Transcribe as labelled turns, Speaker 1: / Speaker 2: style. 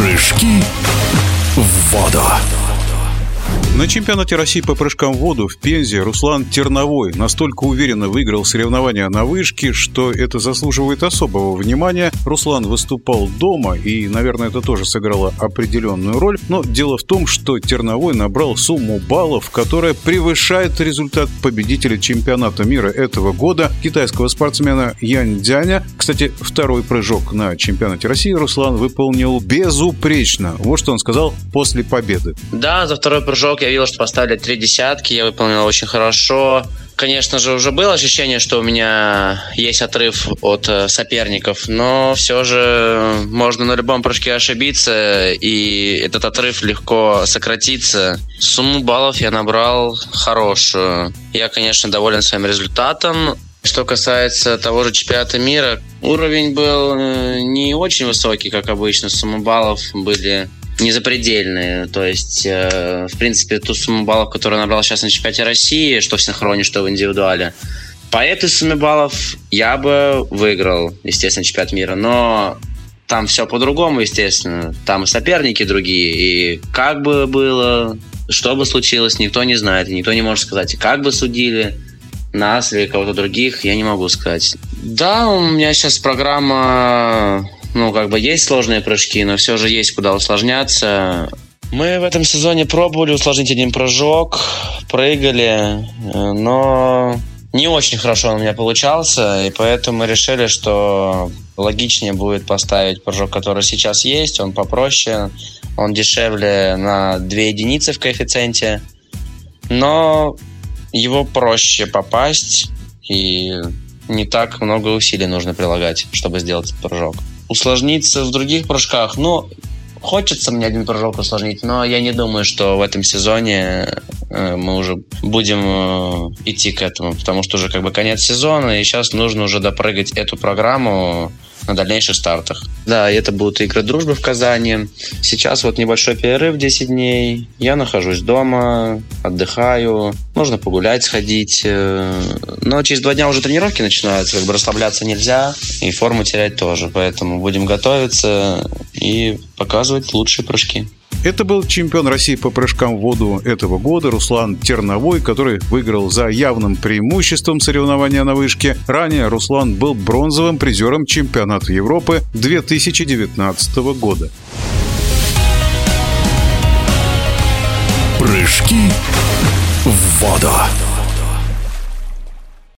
Speaker 1: Прыжки в воду.
Speaker 2: На чемпионате России по прыжкам в воду в Пензе Руслан Терновой настолько уверенно выиграл соревнования на вышке, что это заслуживает особого внимания. Руслан выступал дома, и, наверное, это тоже сыграло определенную роль. Но дело в том, что Терновой набрал сумму баллов, которая превышает результат победителя чемпионата мира этого года, китайского спортсмена Янь Дяня. Кстати, второй прыжок на чемпионате России Руслан выполнил безупречно. Вот что он сказал после победы.
Speaker 3: Да, за второй прыжок я видел, что поставили три десятки, я выполнил очень хорошо. Конечно же, уже было ощущение, что у меня есть отрыв от э, соперников, но все же можно на любом прыжке ошибиться, и этот отрыв легко сократится. Сумму баллов я набрал хорошую. Я, конечно, доволен своим результатом. Что касается того же чемпионата мира, уровень был э, не очень высокий, как обычно. Сумма баллов были не запредельные. То есть, э, в принципе, ту сумму баллов, которую набрал сейчас на чемпионате России, что в синхроне, что в индивидуале, по этой сумме баллов я бы выиграл, естественно, чемпионат мира. Но там все по-другому, естественно. Там и соперники другие. И как бы было, что бы случилось, никто не знает. И никто не может сказать, как бы судили нас или кого-то других, я не могу сказать. Да, у меня сейчас программа ну, как бы есть сложные прыжки, но все же есть куда усложняться. Мы в этом сезоне пробовали усложнить один прыжок, прыгали, э, но не очень хорошо он у меня получался, и поэтому мы решили, что логичнее будет поставить прыжок, который сейчас есть, он попроще, он дешевле на 2 единицы в коэффициенте, но его проще попасть, и не так много усилий нужно прилагать, чтобы сделать этот прыжок усложниться в других прыжках. Ну, хочется мне один прыжок усложнить, но я не думаю, что в этом сезоне э, мы уже будем э, идти к этому, потому что уже как бы конец сезона, и сейчас нужно уже допрыгать эту программу на дальнейших стартах. Да, это будут игры дружбы в Казани. Сейчас вот небольшой перерыв 10 дней. Я нахожусь дома, отдыхаю. Можно погулять, сходить. Э, но через два дня уже тренировки начинаются. Как бы расслабляться нельзя. И форму терять тоже. Поэтому будем готовиться и показывать лучшие прыжки.
Speaker 2: Это был чемпион России по прыжкам в воду этого года Руслан Терновой, который выиграл за явным преимуществом соревнования на вышке. Ранее Руслан был бронзовым призером чемпионата Европы 2019 года.
Speaker 1: Прыжки в воду.